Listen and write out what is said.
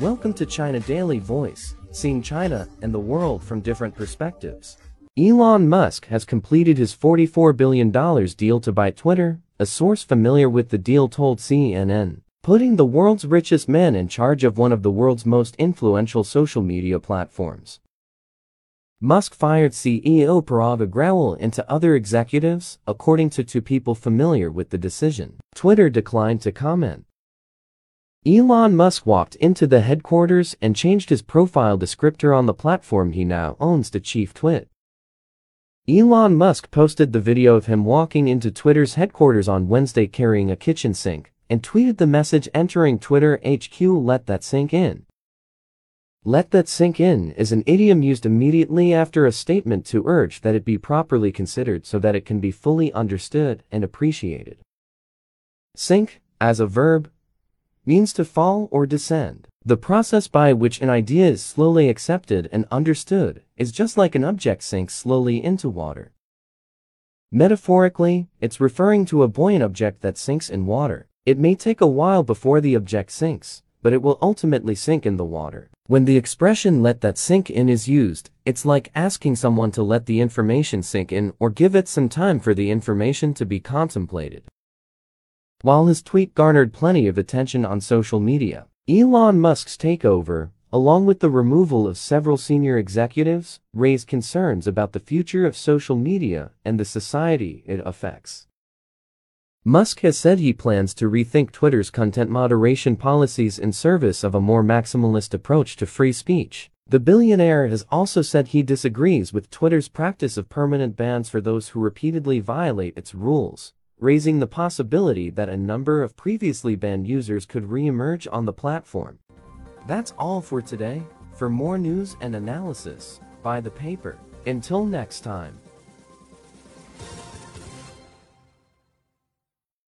Welcome to China Daily Voice, seeing China and the world from different perspectives. Elon Musk has completed his $44 billion deal to buy Twitter, a source familiar with the deal told CNN, putting the world's richest man in charge of one of the world's most influential social media platforms. Musk fired CEO Parag Agrawal into other executives, according to two people familiar with the decision. Twitter declined to comment. Elon Musk walked into the headquarters and changed his profile descriptor on the platform he now owns to Chief Twit. Elon Musk posted the video of him walking into Twitter's headquarters on Wednesday carrying a kitchen sink and tweeted the message entering Twitter HQ let that sink in. Let that sink in is an idiom used immediately after a statement to urge that it be properly considered so that it can be fully understood and appreciated. Sink, as a verb, means to fall or descend. The process by which an idea is slowly accepted and understood is just like an object sinks slowly into water. Metaphorically, it's referring to a buoyant object that sinks in water. It may take a while before the object sinks, but it will ultimately sink in the water. When the expression let that sink in is used, it's like asking someone to let the information sink in or give it some time for the information to be contemplated. While his tweet garnered plenty of attention on social media, Elon Musk's takeover, along with the removal of several senior executives, raised concerns about the future of social media and the society it affects. Musk has said he plans to rethink Twitter's content moderation policies in service of a more maximalist approach to free speech. The billionaire has also said he disagrees with Twitter's practice of permanent bans for those who repeatedly violate its rules raising the possibility that a number of previously banned users could re-emerge on the platform. That's all for today. For more news and analysis, buy the paper. Until next time.